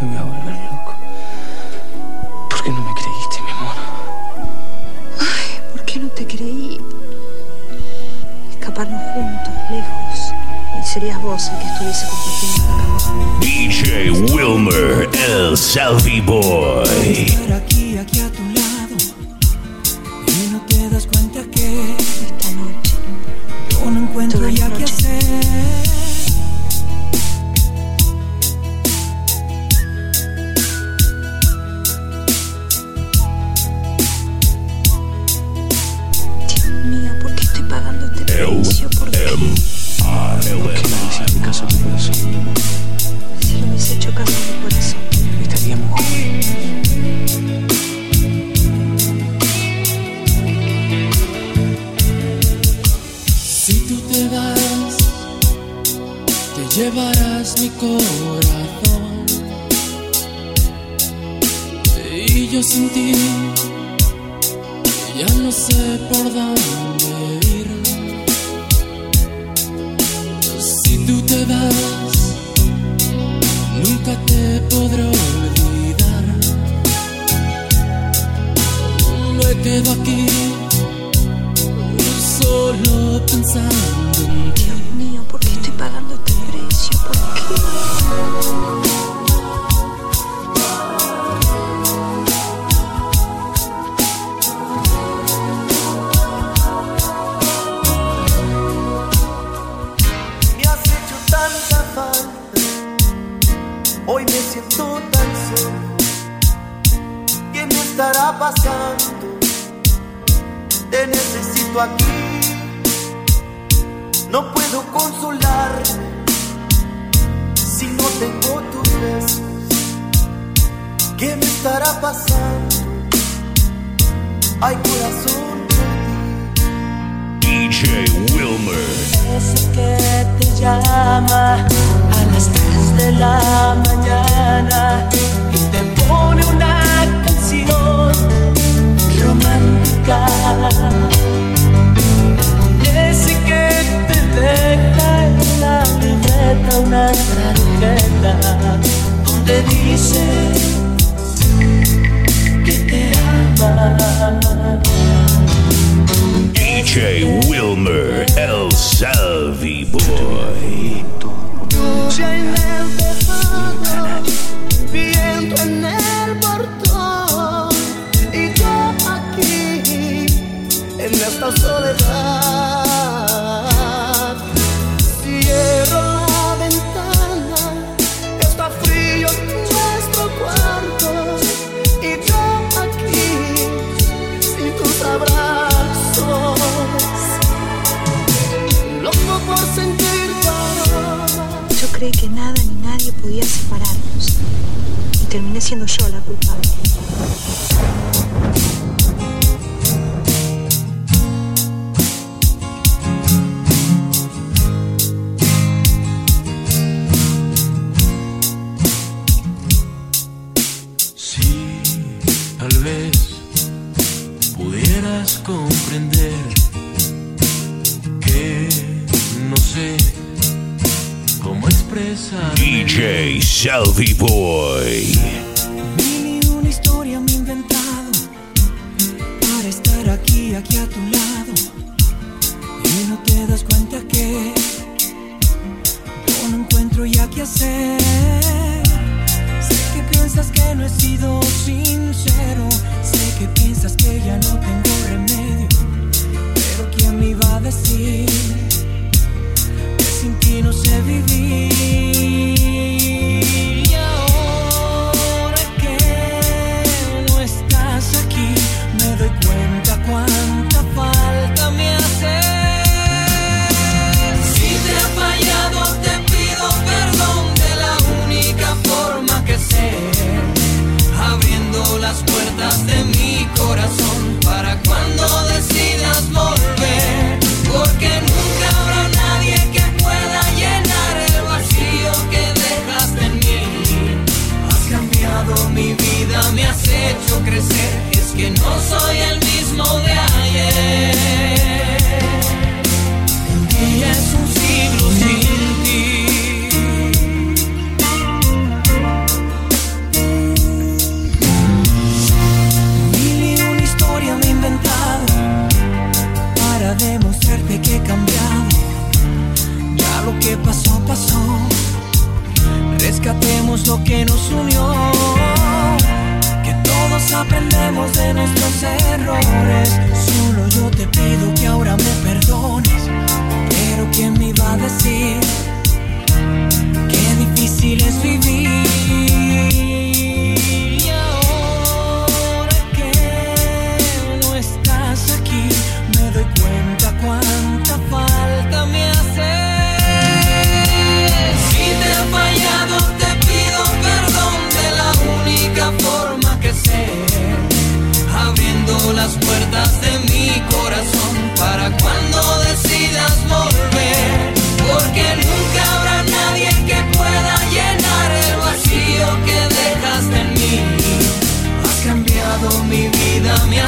Me voy a volver loco. ¿Por qué no me creíste, mi amor? Ay, ¿por qué no te creí? Escaparnos juntos, lejos. Y serías vos el que estuviese compartiendo la cama. DJ Wilmer, el Selfie Boy. Yo sin ti, ya no sé por dónde ir. Si tú te vas, nunca te podré olvidar. Me quedo aquí solo pensando ¿Qué me estará pasando? Ay corazón ti. DJ Wilmer. Ese que te llama a las 3 de la mañana y te pone una canción romántica. Ese que te deja en la libreta una tarjeta donde dice. DJ Wilmer, el en esta soledad. Siendo yo la culpable. Si tal vez pudieras comprender que no sé cómo expresar DJ Selfie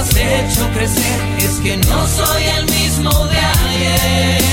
has hecho crecer, es que no soy el mismo de ayer.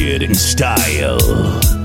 Undefeated in style.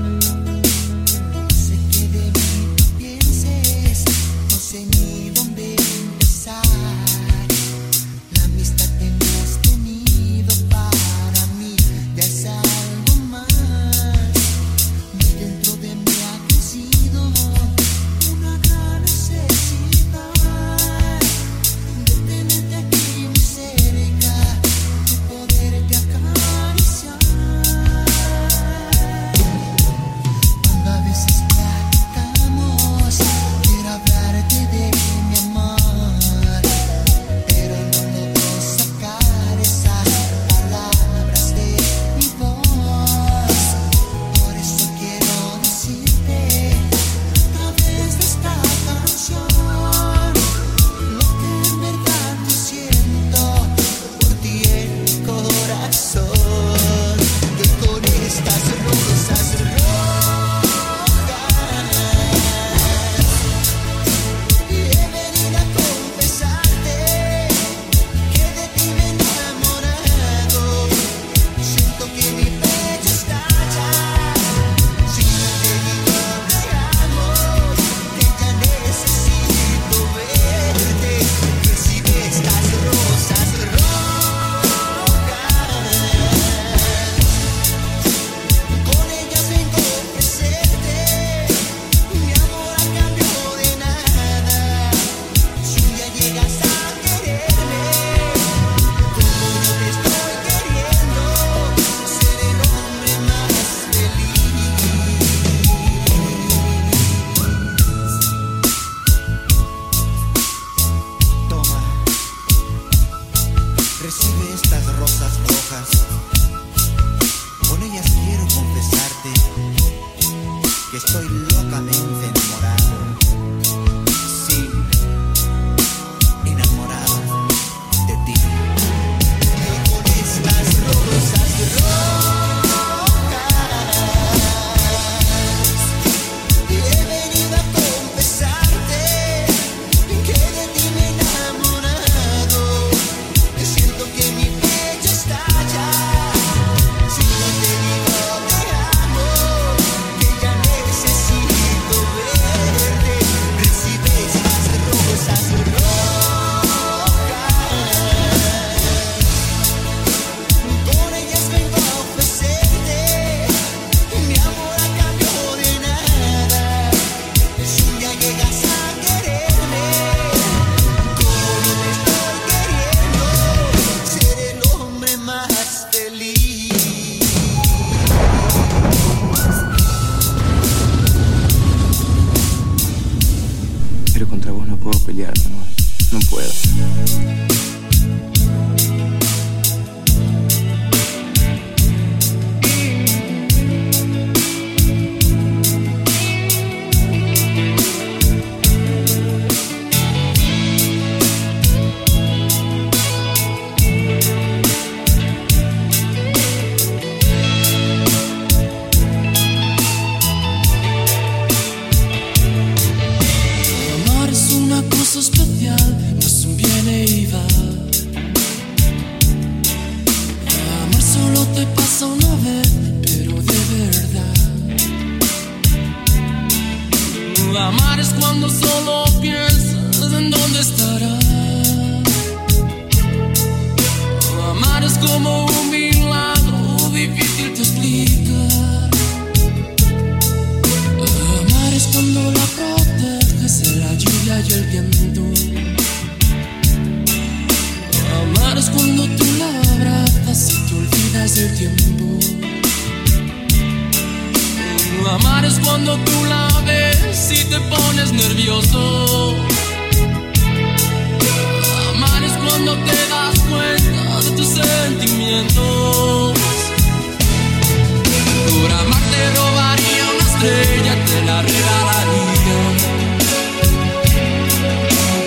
regalaría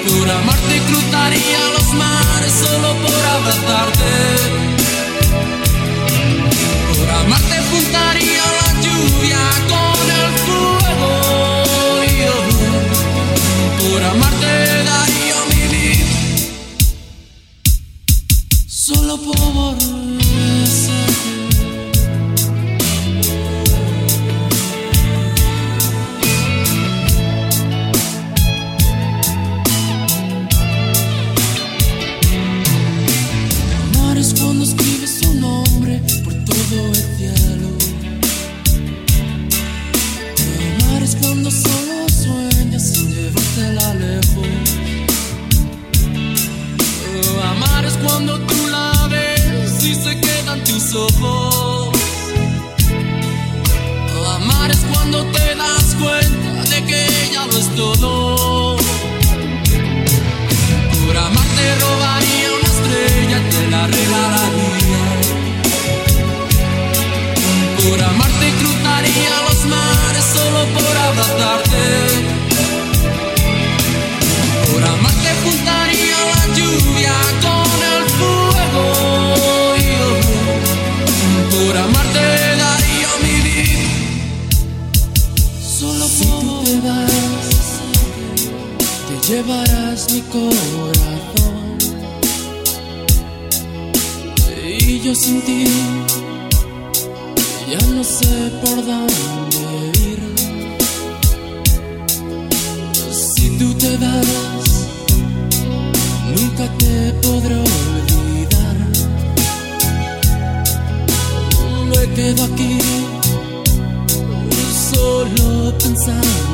por amarte cruzaría los mares solo por abrazarte. Por amarte juntaría la lluvia con el fuego y yo, por es todo. Por amarte robaría una estrella te la regalaría. llevarás mi corazón y yo sin ti ya no sé por dónde ir. Si tú te das, nunca te podré olvidar. Me quedo aquí solo pensando.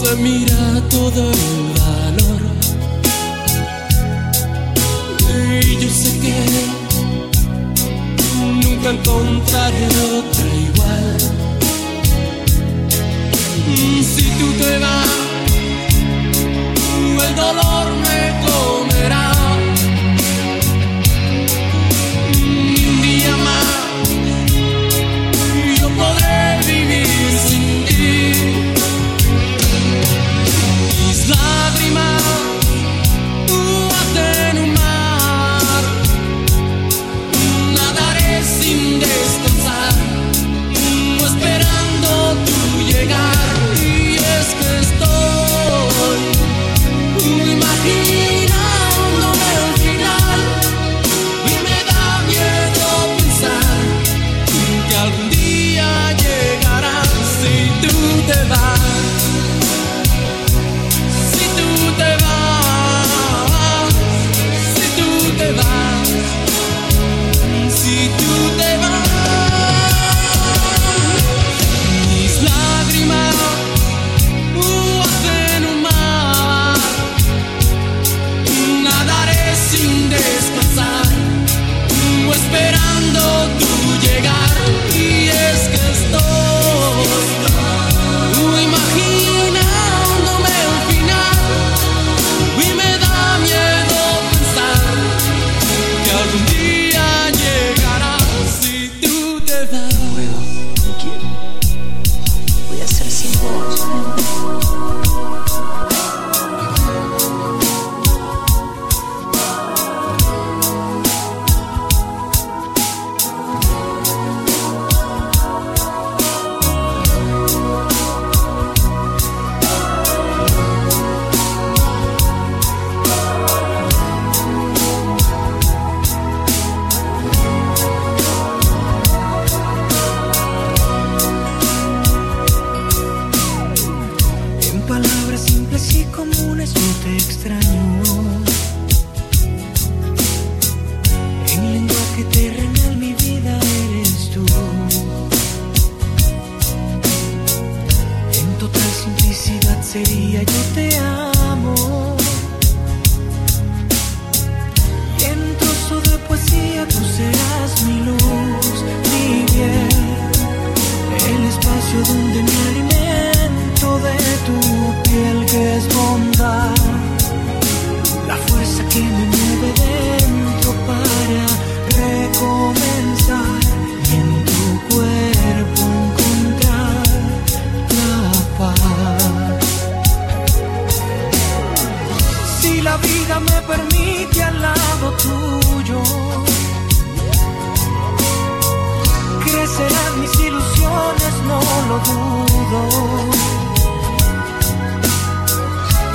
se mira todo el valor. Y yo sé que nunca encontraré otra igual. Si tú te vas, el dolor me comerá.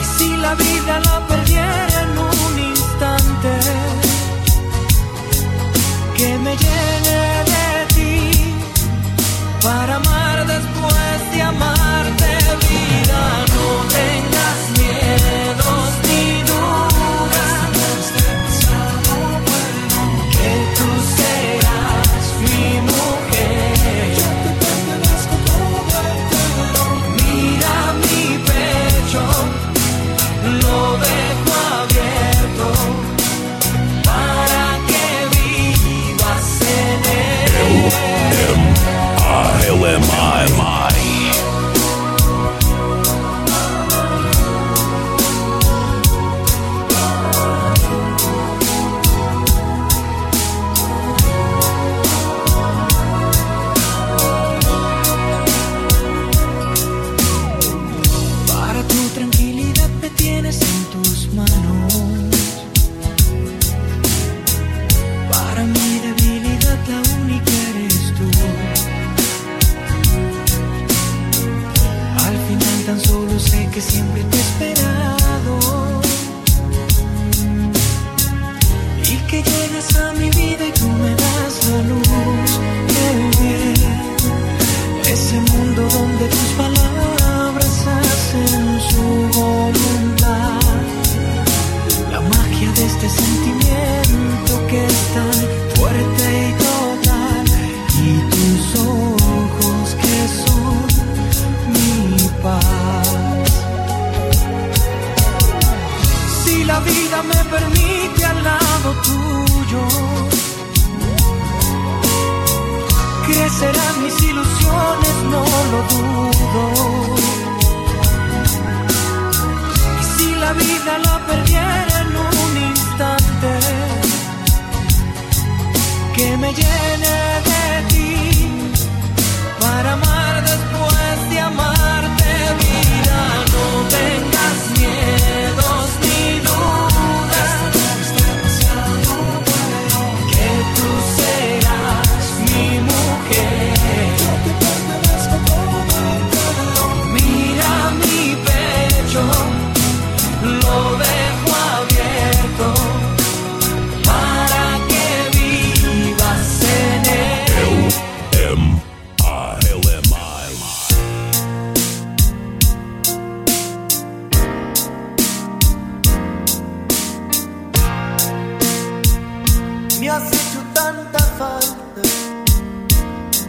Y si la vida la perdiera. Crecerán mis ilusiones, no lo dudo. Y si la vida la perdiera en un instante, que me llene de ti para amar después de amarte, vida no tengo.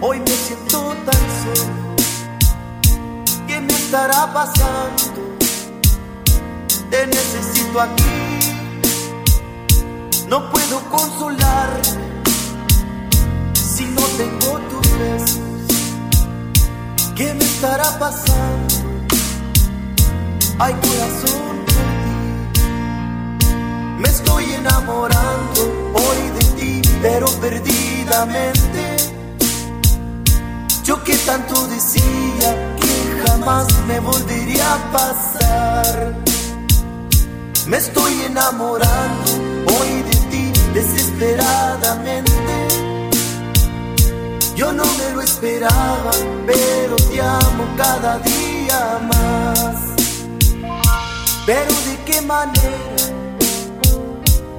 Hoy me siento tan solo. ¿Qué me estará pasando? Te necesito aquí. No puedo consolarme si no tengo tus besos. ¿Qué me estará pasando? Ay, corazón me estoy enamorando hoy de ti, pero perdidamente. Yo que tanto decía que jamás me volvería a pasar. Me estoy enamorando hoy de ti desesperadamente. Yo no me lo esperaba, pero te amo cada día más. Pero de qué manera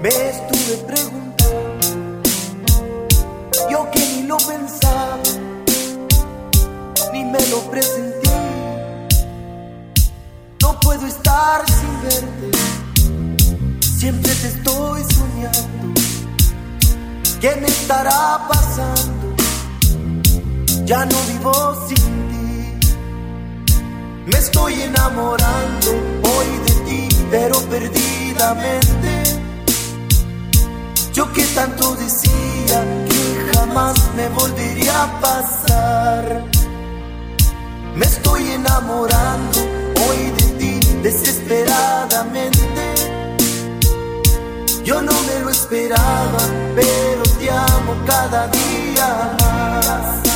me estuve preguntando, yo que ni lo pensaba, ni me lo presenté. No puedo estar sin verte, siempre te estoy soñando. ¿Qué me estará pasando? Ya no vivo sin ti. Me estoy enamorando hoy de ti, pero perdidamente yo que tanto decía que jamás me volvería a pasar. Me estoy enamorando hoy de ti desesperadamente. Yo no me lo esperaba, pero te amo cada día más.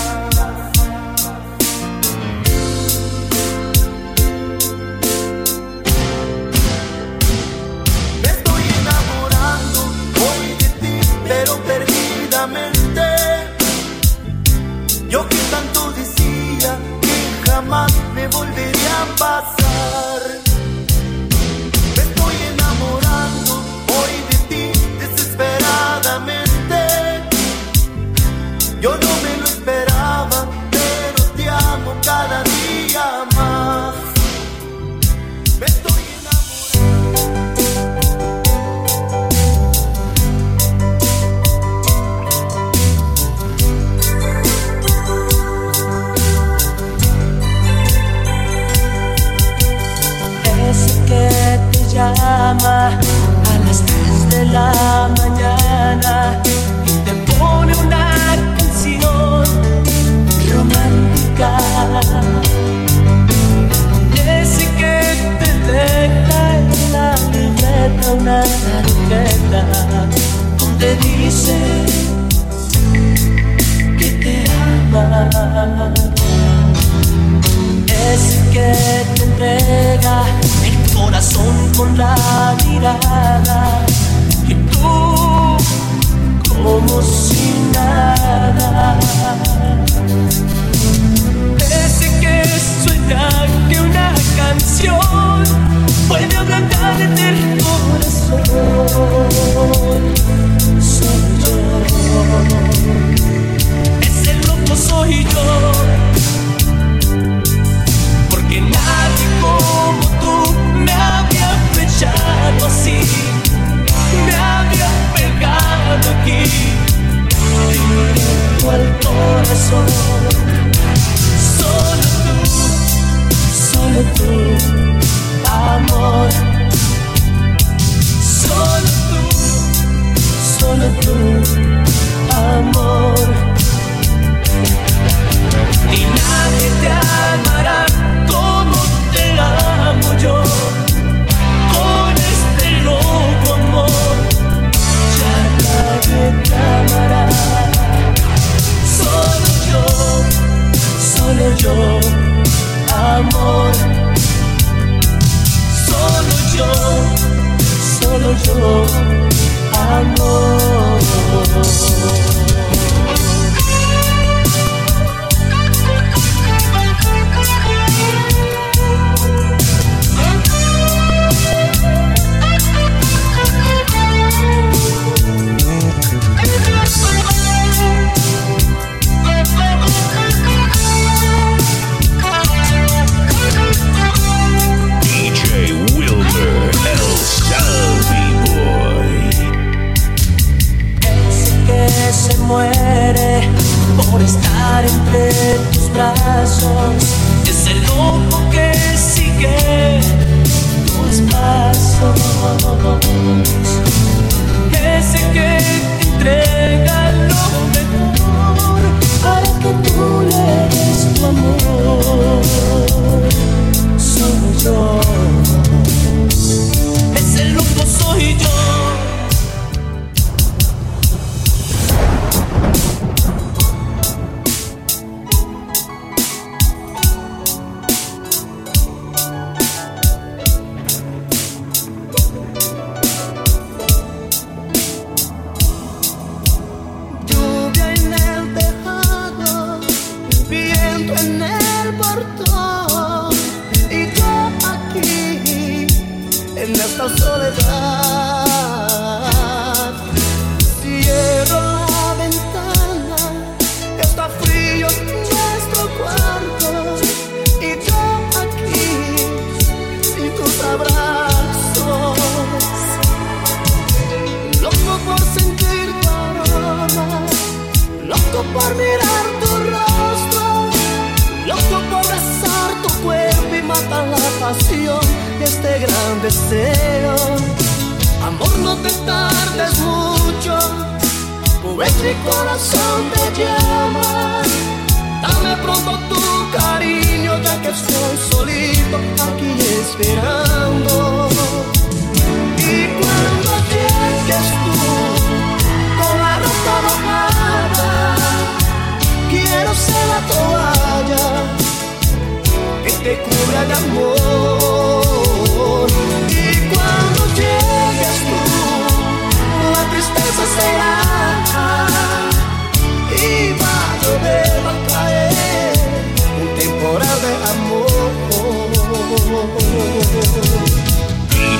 Una tarjeta donde dice que te ama ese que te entrega el corazón con la mirada y tú como si nada. Que una canción puede ablandarte el corazón. Soy yo. Ese loco soy yo. Porque nadie como tú me había flechado así, me había pegado aquí, directo al corazón. Solo tú, amor. Muere por estar entre tus brazos. Es el loco que sigue tus pasos. Ese que te entrega lo mejor para que tú le des tu amor. Soy yo.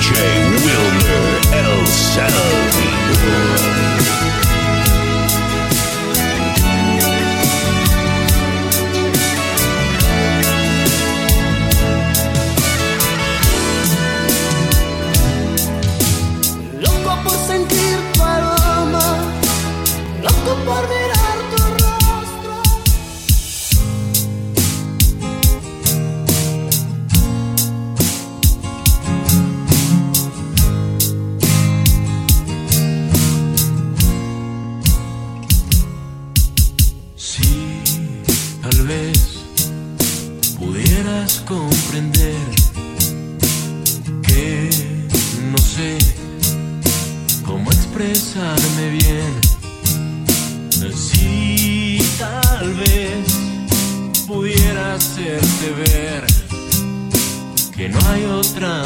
DJ Wilmer El Salvador. Que no hay otra